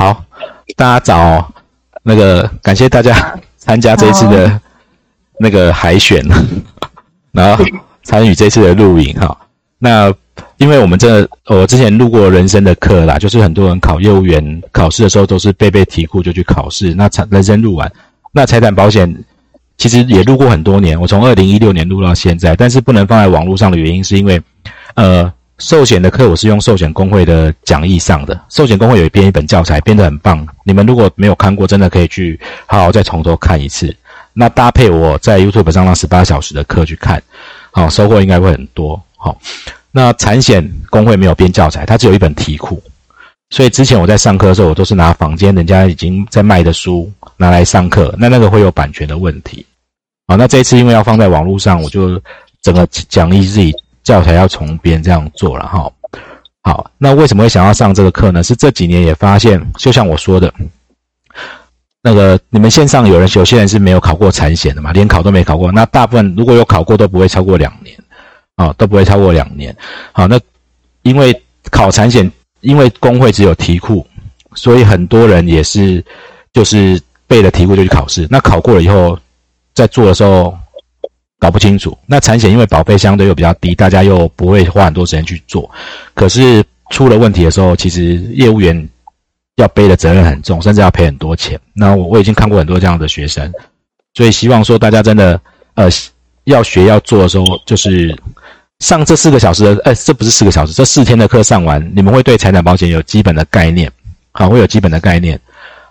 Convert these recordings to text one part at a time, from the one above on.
好，大家早，那个感谢大家参加这一次的那个海选，然后参与这次的录影哈。那因为我们这我之前录过人生的课啦，就是很多人考业务员考试的时候都是背背题库就去考试，那财人生录完，那财产保险其实也录过很多年，我从二零一六年录到现在，但是不能放在网络上的原因是因为，呃。寿险的课我是用寿险工会的讲义上的，寿险工会有编一本教材，编得很棒。你们如果没有看过，真的可以去好好再从头看一次。那搭配我在 YouTube 上那十八小时的课去看，好收获应该会很多。好，那产险工会没有编教材，它只有一本题库，所以之前我在上课的时候，我都是拿房间人家已经在卖的书拿来上课，那那个会有版权的问题。好，那这一次因为要放在网络上，我就整个讲义自己。教材要重编这样做了哈，好，那为什么会想要上这个课呢？是这几年也发现，就像我说的，那个你们线上有人有些人是没有考过产险的嘛，连考都没考过，那大部分如果有考过都不会超过两年，啊，都不会超过两年。好，那因为考产险，因为工会只有题库，所以很多人也是就是背了题库就去考试，那考过了以后，在做的时候。搞不清楚，那产险因为保费相对又比较低，大家又不会花很多时间去做。可是出了问题的时候，其实业务员要背的责任很重，甚至要赔很多钱。那我我已经看过很多这样的学生，所以希望说大家真的呃要学要做的时候，就是上这四个小时的，呃，这不是四个小时，这四天的课上完，你们会对财产保险有基本的概念，好，会有基本的概念。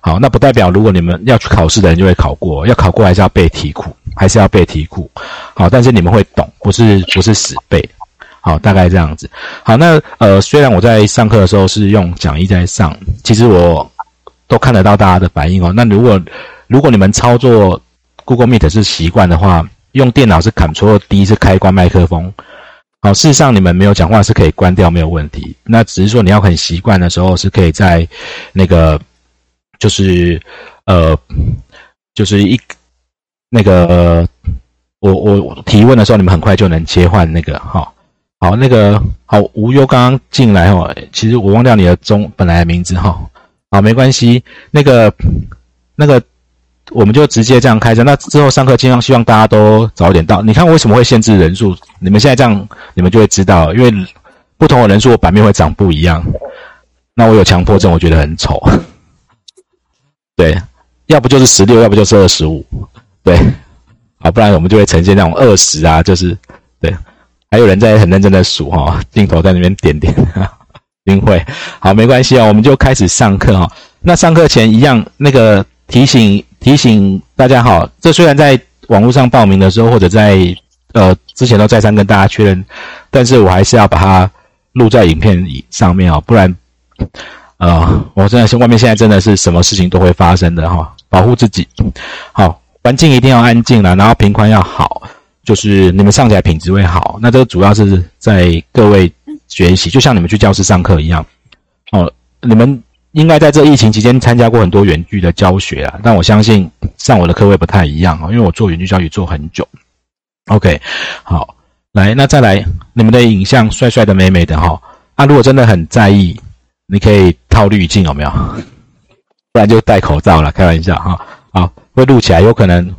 好，那不代表如果你们要去考试的人就会考过，要考过还是要背题库，还是要背题库。好，但是你们会懂，不是不是死背。好，大概这样子。好，那呃，虽然我在上课的时候是用讲义在上，其实我都看得到大家的反应哦。那如果如果你们操作 Google Meet 是习惯的话，用电脑是 Ctrl D 是开关麦克风。好，事实上你们没有讲话是可以关掉，没有问题。那只是说你要很习惯的时候，是可以在那个。就是，呃，就是一那个，我我提问的时候，你们很快就能切换那个，哈，好，那个好，无忧刚刚进来哦，其实我忘掉你的中本来的名字哈，好，没关系，那个那个，我们就直接这样开着，那之后上课尽量希望大家都早点到。你看为什么会限制人数？你们现在这样，你们就会知道，因为不同的人数版面会长不一样。那我有强迫症，我觉得很丑。对，要不就是十六，要不就是二十五，对，好，不然我们就会呈现那种二十啊，就是对，还有人在很认真的数哈，镜头在那边点点，定会，好，没关系啊，我们就开始上课哈。那上课前一样，那个提醒提醒大家哈，这虽然在网络上报名的时候或者在呃之前都再三跟大家确认，但是我还是要把它录在影片上面啊，不然。啊，我真的是外面现在真的是什么事情都会发生的哈，保护自己，好，环境一定要安静了，然后频宽要好，就是你们上起来品质会好。那这个主要是在各位学习，就像你们去教室上课一样，哦，你们应该在这疫情期间参加过很多远距的教学啊，但我相信上我的课会不太一样啊，因为我做远距教育做很久。OK，好，来，那再来，你们的影像帅帅的、美美的哈，那如果真的很在意。你可以套滤镜有没有？不然就戴口罩了，开玩笑哈。好，会录起来，有可能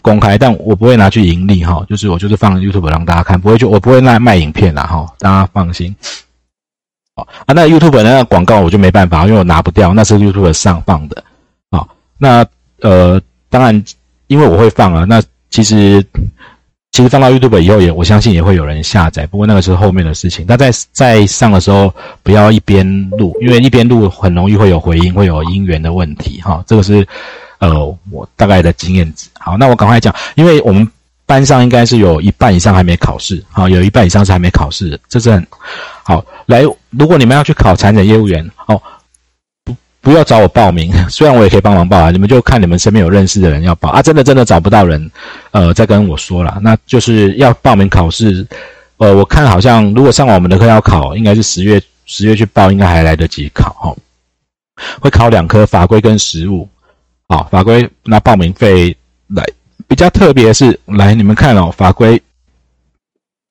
公开，但我不会拿去盈利哈。就是我就是放 YouTube 让大家看，不会就我不会卖卖影片啦哈，大家放心。好啊，那 YouTube 那个广告我就没办法，因为我拿不掉，那是 YouTube 上放的。好，那呃，当然因为我会放啊，那其实。其实放到 YouTube 以后也，我相信也会有人下载。不过那个是后面的事情。那在在上的时候，不要一边录，因为一边录很容易会有回音，会有音源的问题。哈，这个是呃我大概的经验值。好，那我赶快讲，因为我们班上应该是有一半以上还没考试。好，有一半以上是还没考试，这是很好。来，如果你们要去考产检业务员，哦。不要找我报名，虽然我也可以帮忙报啊，你们就看你们身边有认识的人要报啊。真的真的找不到人，呃，再跟我说了，那就是要报名考试。呃，我看好像如果上我们的课要考，应该是十月十月去报，应该还来得及考哈。会考两科法规跟实务，好，法规拿报名费来。比较特别是，来你们看哦，法规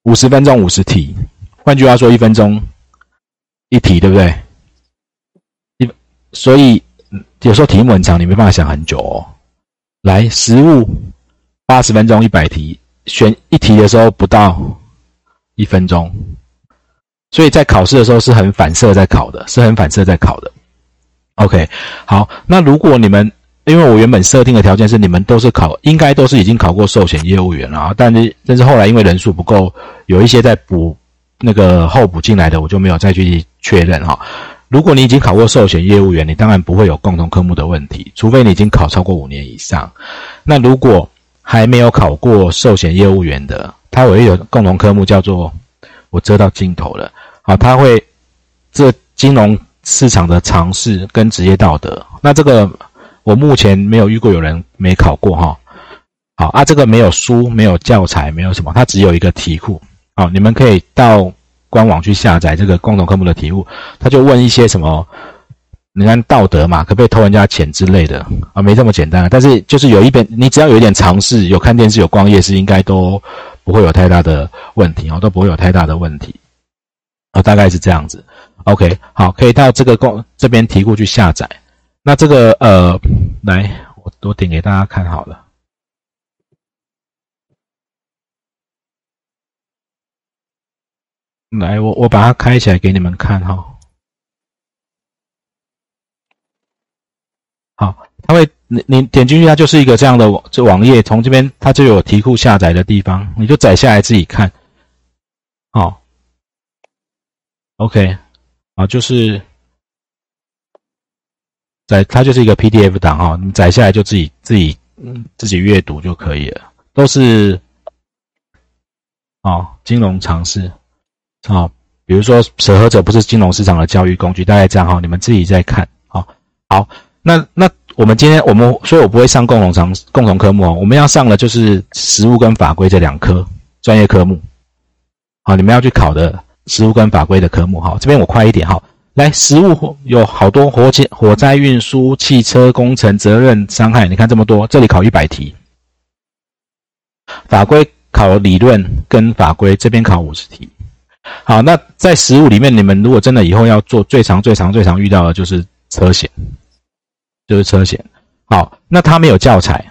五十分钟五十题，换句话说，一分钟一题，对不对？所以有时候题目很长，你没办法想很久哦。来，实物八十分钟一百题，选一题的时候不到一分钟，所以在考试的时候是很反射在考的，是很反射在考的。OK，好，那如果你们因为我原本设定的条件是你们都是考，应该都是已经考过寿险业务员了，但是但是后来因为人数不够，有一些在补那个候补进来的，我就没有再去确认哈。如果你已经考过寿险业务员，你当然不会有共同科目的问题，除非你已经考超过五年以上。那如果还没有考过寿险业务员的，它会有共同科目叫做我遮到镜头了，好，它会这金融市场的常识跟职业道德。那这个我目前没有遇过有人没考过哈。好啊，这个没有书，没有教材，没有什么，它只有一个题库。好，你们可以到。官网去下载这个共同科目的题目，他就问一些什么，你看道德嘛，可不可以偷人家钱之类的啊？没这么简单，但是就是有一点，你只要有一点常识，有看电视，有逛夜市，应该都不会有太大的问题哦，都不会有太大的问题啊，大概是这样子。OK，好，可以到这个公这边题库去下载。那这个呃，来，我我点给大家看好了。来，我我把它开起来给你们看哈。好，它会你你点进去，它就是一个这样的网这网页，从这边它就有题库下载的地方，你就载下来自己看。好，OK，啊，就是载它就是一个 PDF 档哈，你载下来就自己自己嗯自己阅读就可以了，都是哦金融常识。啊，比如说舍何者不是金融市场的教育工具，大概这样哈，你们自己再看。好，好，那那我们今天我们，所以我不会上共同常共同科目哦，我们要上的就是实务跟法规这两科专业科目。好，你们要去考的实务跟法规的科目哈，这边我快一点哈。来，实务有好多火警、火灾、运输、汽车工程、责任伤害，你看这么多，这里考一百题。法规考理论跟法规，这边考五十题。好，那在实物里面，你们如果真的以后要做最长、最长、最常遇到的就是车险，就是车险。好，那它没有教材，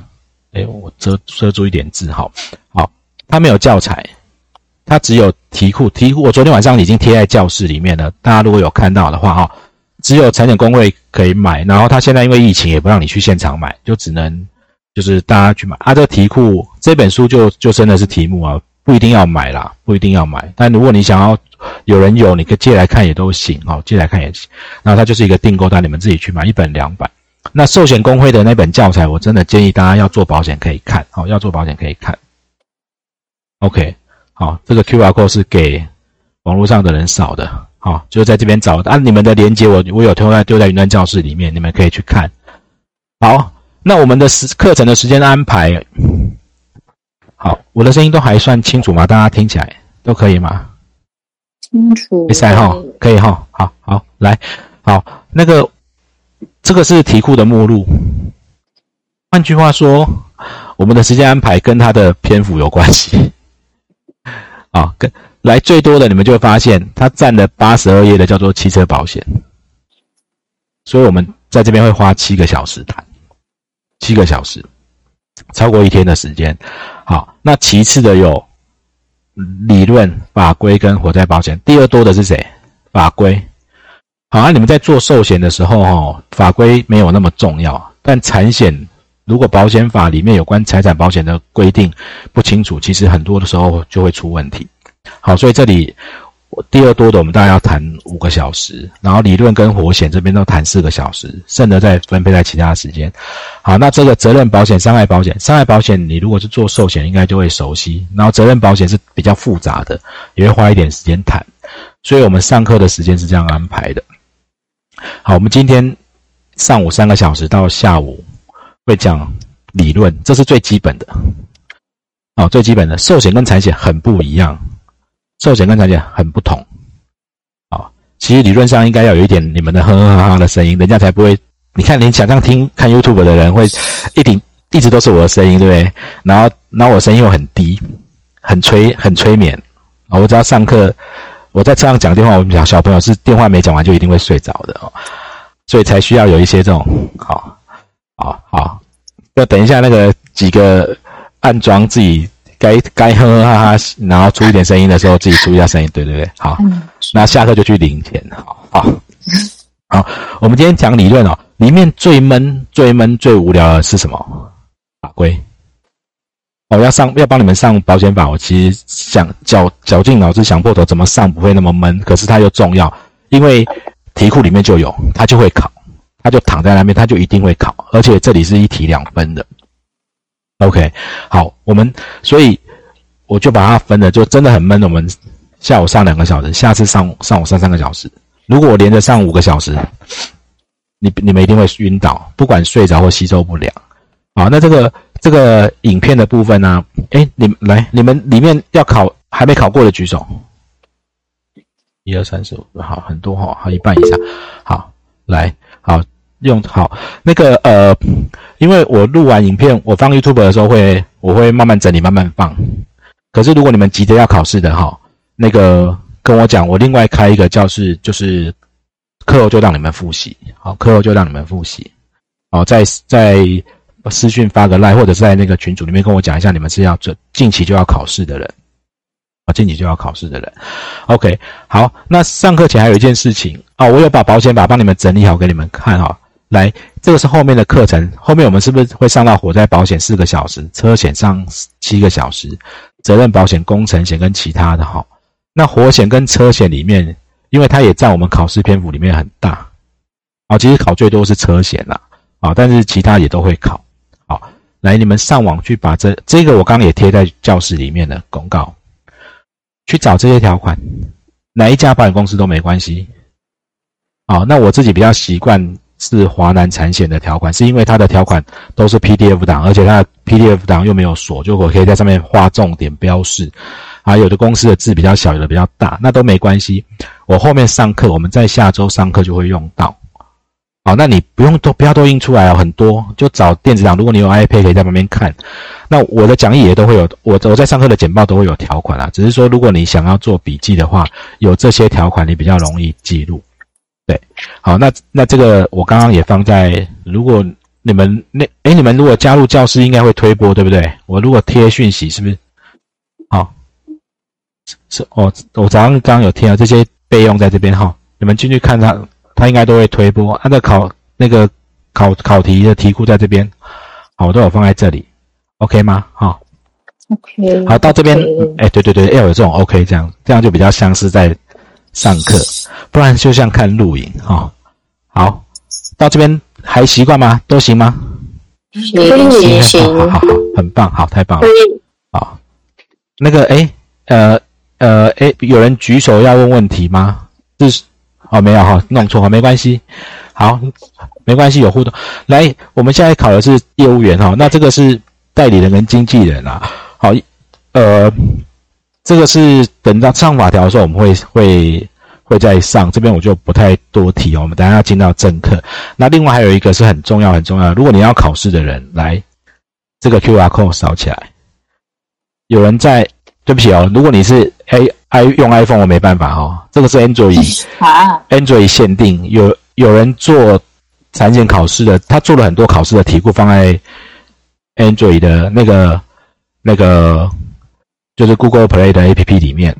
哎，我遮遮住一点字，好，好，它没有教材，它只有题库，题库我昨天晚上已经贴在教室里面了，大家如果有看到的话，哈，只有产险工会可以买，然后他现在因为疫情也不让你去现场买，就只能就是大家去买。啊，这个题库这本书就就真的是题目啊。不一定要买啦，不一定要买。但如果你想要有人有，你可以借来看也都行哦，借来看也行。那它就是一个订购单，你们自己去买一本两百。那寿险工会的那本教材，我真的建议大家要做保险可以看，好，要做保险可以看。OK，好，这个 QR code 是给网络上的人扫的，好，就在这边找。啊，你们的链接我我有丢在丢在云端教室里面，你们可以去看。好，那我们的时课程的时间安排。好，我的声音都还算清楚吗？大家听起来都可以吗？清楚。比赛哈，可以哈。好好，来，好，那个这个是题库的目录。换句话说，我们的时间安排跟它的篇幅有关系。啊，跟来最多的，你们就会发现它占了八十二页的叫做汽车保险。所以我们在这边会花七个小时谈，七个小时。超过一天的时间，好，那其次的有理论、法规跟火灾保险。第二多的是谁？法规。好，那你们在做寿险的时候，哈，法规没有那么重要，但产险如果保险法里面有关财产保险的规定不清楚，其实很多的时候就会出问题。好，所以这里。第二多的，我们大概要谈五个小时，然后理论跟火险这边都谈四个小时，剩的再分配在其他时间。好，那这个责任保险、伤害保险，伤害保险你如果是做寿险，应该就会熟悉。然后责任保险是比较复杂的，也会花一点时间谈。所以我们上课的时间是这样安排的。好，我们今天上午三个小时到下午会讲理论，这是最基本的。哦，最基本的寿险跟产险很不一样。寿险跟产险很不同，啊，其实理论上应该要有一点你们的哼哼哈哈的声音，人家才不会。你看，你想象听看 YouTube 的人会一顶一直都是我的声音，对不对？然后，然后我声音又很低，很催，很催眠啊！我只要上课，我在车上讲电话，我们小小朋友是电话没讲完就一定会睡着的哦，所以才需要有一些这种好，好，好，要等一下那个几个暗装自己该该呵呵哈哈，然后出一点声音的时候，自己出一下声音，对对对，好，那下课就去领钱，好，好，好，我们今天讲理论哦，里面最闷、最闷、最无聊的是什么？法规。哦，要上要帮你们上保险法，我其实想绞绞尽脑汁想破头怎么上不会那么闷，可是它又重要，因为题库里面就有，它就会考，它就躺在那边，它就一定会考，而且这里是一题两分的。OK，好，我们所以我就把它分了，就真的很闷。我们下午上两个小时，下次上上午上三个小时。如果我连着上五个小时，你你们一定会晕倒，不管睡着或吸收不良。好，那这个。这个影片的部分呢？哎，你们来，你们里面要考还没考过的举手。一二三四五，好，很多哈，好一半以上。好，来，好用好那个呃，因为我录完影片，我放 YouTube 的时候会，我会慢慢整理，慢慢放。可是如果你们急着要考试的哈，那个跟我讲，我另外开一个教室，就是课后就让你们复习。好，课后就让你们复习。好，在在。私讯发个赖，或者是在那个群组里面跟我讲一下，你们是要准近期就要考试的人啊，近期就要考试的人。OK，好，那上课前还有一件事情啊，我有把保险法帮你们整理好给你们看哈。来，这个是后面的课程，后面我们是不是会上到火灾保险四个小时，车险上七个小时，责任保险、工程险跟其他的哈。那火险跟车险里面，因为它也占我们考试篇幅里面很大啊，其实考最多是车险啦啊，但是其他也都会考。好，来，你们上网去把这这个我刚刚也贴在教室里面的公告，去找这些条款，哪一家保险公司都没关系。好，那我自己比较习惯是华南产险的条款，是因为它的条款都是 PDF 档，而且它的 PDF 档又没有锁，就我可以在上面画重点标示。啊，有的公司的字比较小，有的比较大，那都没关系。我后面上课，我们在下周上课就会用到。好，那你不用都不要都印出来哦，很多就找电子档。如果你有 iPad，可以在旁边看。那我的讲义也都会有，我我在上课的简报都会有条款啊。只是说，如果你想要做笔记的话，有这些条款，你比较容易记录。对，好，那那这个我刚刚也放在，如果你们那哎，你们如果加入教室，应该会推播，对不对？我如果贴讯息，是不是？好，是哦，我早上刚刚有贴啊，这些备用在这边哈，你们进去看它。他应该都会推播，他的考那个考考题的题库在这边，好，我都有放在这里，OK 吗？好，OK，好，到这边，哎，对对对，要有这种 OK，这样这样就比较像是在上课，不然就像看录影哈。好，到这边还习惯吗？都行吗？行行，好好好，很棒，好，太棒了，好，那个，哎，呃呃，哎，有人举手要问问题吗？是。哦，没有哈，弄错哈，没关系，好，没关系，有互动。来，我们现在考的是业务员哈，那这个是代理人跟经纪人啊。好，呃，这个是等到上法条的时候，我们会会会再上，这边我就不太多提哦。我们等下要进到正课。那另外还有一个是很重要很重要，如果你要考试的人来，这个 Q R code 扫起来。有人在，对不起哦，如果你是 A。i 用 iPhone 我没办法哦，这个是 Android，Android 限定。有有人做产检考试的，他做了很多考试的题库放在 Android 的那个那个就是 Google Play 的 APP 里面，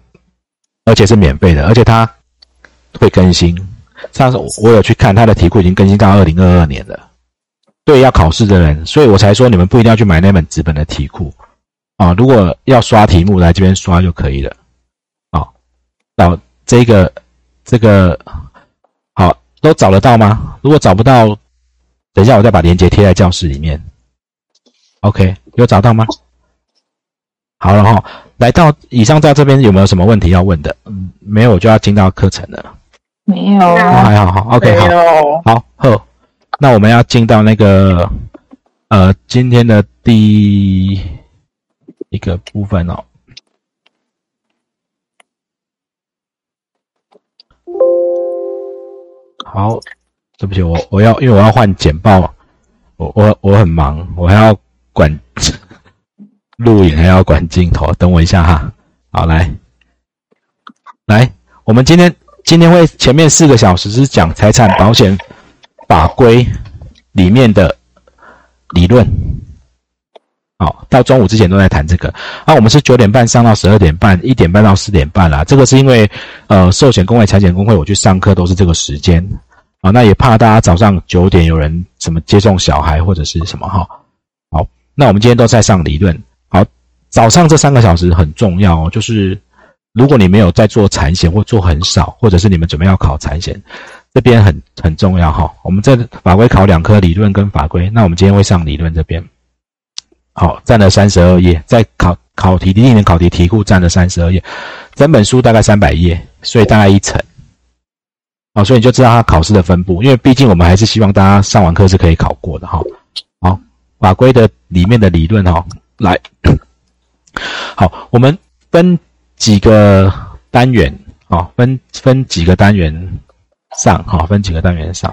而且是免费的，而且它会更新。上次我有去看它的题库，已经更新到二零二二年了。对要考试的人，所以我才说你们不一定要去买那本纸本的题库啊。如果要刷题目，来这边刷就可以了。啊找这个，这个好，都找得到吗？如果找不到，等一下我再把链接贴在教室里面。OK，有找到吗？好了哈，来到以上在这边有没有什么问题要问的？嗯，没有，我就要进到课程了。没有，还好好，OK，好，好，好，那我们要进到那个呃今天的第一个部分哦。好，对不起，我我要因为我要换简报，我我我很忙，我还要管录影，还要管镜头，等我一下哈。好，来来，我们今天今天会前面四个小时是讲财产保险法规里面的理论。好，到中午之前都在谈这个。啊，我们是九点半上到十二点半，一点半到四点半啦。这个是因为，呃，寿险工会、财险工会，我去上课都是这个时间。啊，那也怕大家早上九点有人什么接送小孩或者是什么哈。好，那我们今天都在上理论。早上这三个小时很重要哦，就是如果你没有在做产险或做很少，或者是你们准备要考产险，这边很很重要哈。我们在法规考两科理论跟法规，那我们今天会上理论这边。好，占了三十二页，在考考题第一年考题题库占了三十二页，整本书大概三百页，所以大概一层。好，所以你就知道它考试的分布，因为毕竟我们还是希望大家上完课是可以考过的哈。好，法规的里面的理论哈，来，好，我们分几个单元啊，分分几个单元上哈，分几个单元上。